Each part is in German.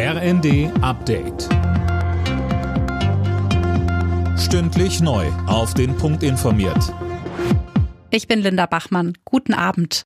RND Update. Stündlich neu. Auf den Punkt informiert. Ich bin Linda Bachmann. Guten Abend.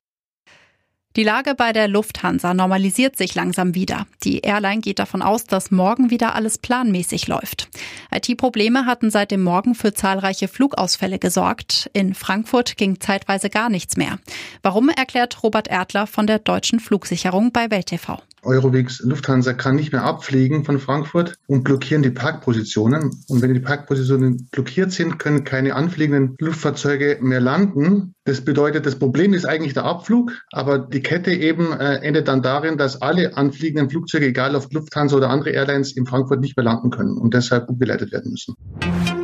Die Lage bei der Lufthansa normalisiert sich langsam wieder. Die Airline geht davon aus, dass morgen wieder alles planmäßig läuft. IT-Probleme hatten seit dem Morgen für zahlreiche Flugausfälle gesorgt. In Frankfurt ging zeitweise gar nichts mehr. Warum erklärt Robert Erdler von der deutschen Flugsicherung bei Welt TV. Eurowings Lufthansa kann nicht mehr abfliegen von Frankfurt und blockieren die Parkpositionen. Und wenn die Parkpositionen blockiert sind, können keine anfliegenden Luftfahrzeuge mehr landen. Das bedeutet, das Problem ist eigentlich der Abflug, aber die Kette eben äh, endet dann darin, dass alle anfliegenden Flugzeuge, egal ob Lufthansa oder andere Airlines, in Frankfurt nicht mehr landen können und deshalb umgeleitet werden müssen.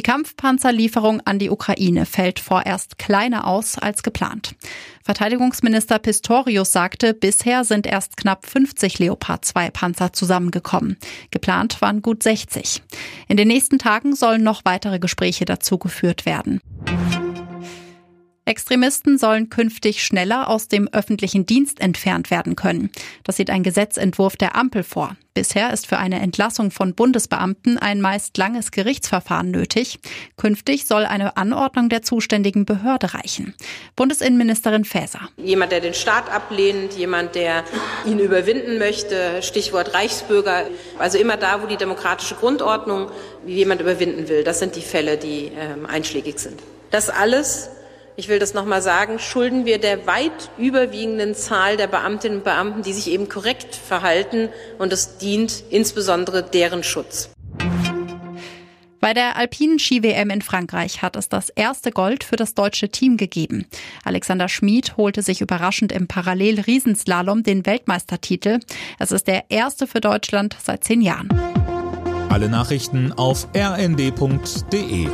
Die Kampfpanzerlieferung an die Ukraine fällt vorerst kleiner aus als geplant. Verteidigungsminister Pistorius sagte, bisher sind erst knapp 50 Leopard 2 Panzer zusammengekommen. Geplant waren gut 60. In den nächsten Tagen sollen noch weitere Gespräche dazu geführt werden. Extremisten sollen künftig schneller aus dem öffentlichen Dienst entfernt werden können. Das sieht ein Gesetzentwurf der Ampel vor. Bisher ist für eine Entlassung von Bundesbeamten ein meist langes Gerichtsverfahren nötig. Künftig soll eine Anordnung der zuständigen Behörde reichen. Bundesinnenministerin Faeser. Jemand, der den Staat ablehnt, jemand, der ihn überwinden möchte, Stichwort Reichsbürger, also immer da, wo die demokratische Grundordnung jemand überwinden will. Das sind die Fälle, die äh, einschlägig sind. Das alles ich will das nochmal sagen, schulden wir der weit überwiegenden Zahl der Beamtinnen und Beamten, die sich eben korrekt verhalten. Und es dient insbesondere deren Schutz. Bei der alpinen Ski-WM in Frankreich hat es das erste Gold für das deutsche Team gegeben. Alexander Schmid holte sich überraschend im Parallel-Riesenslalom den Weltmeistertitel. Es ist der erste für Deutschland seit zehn Jahren. Alle Nachrichten auf rnd.de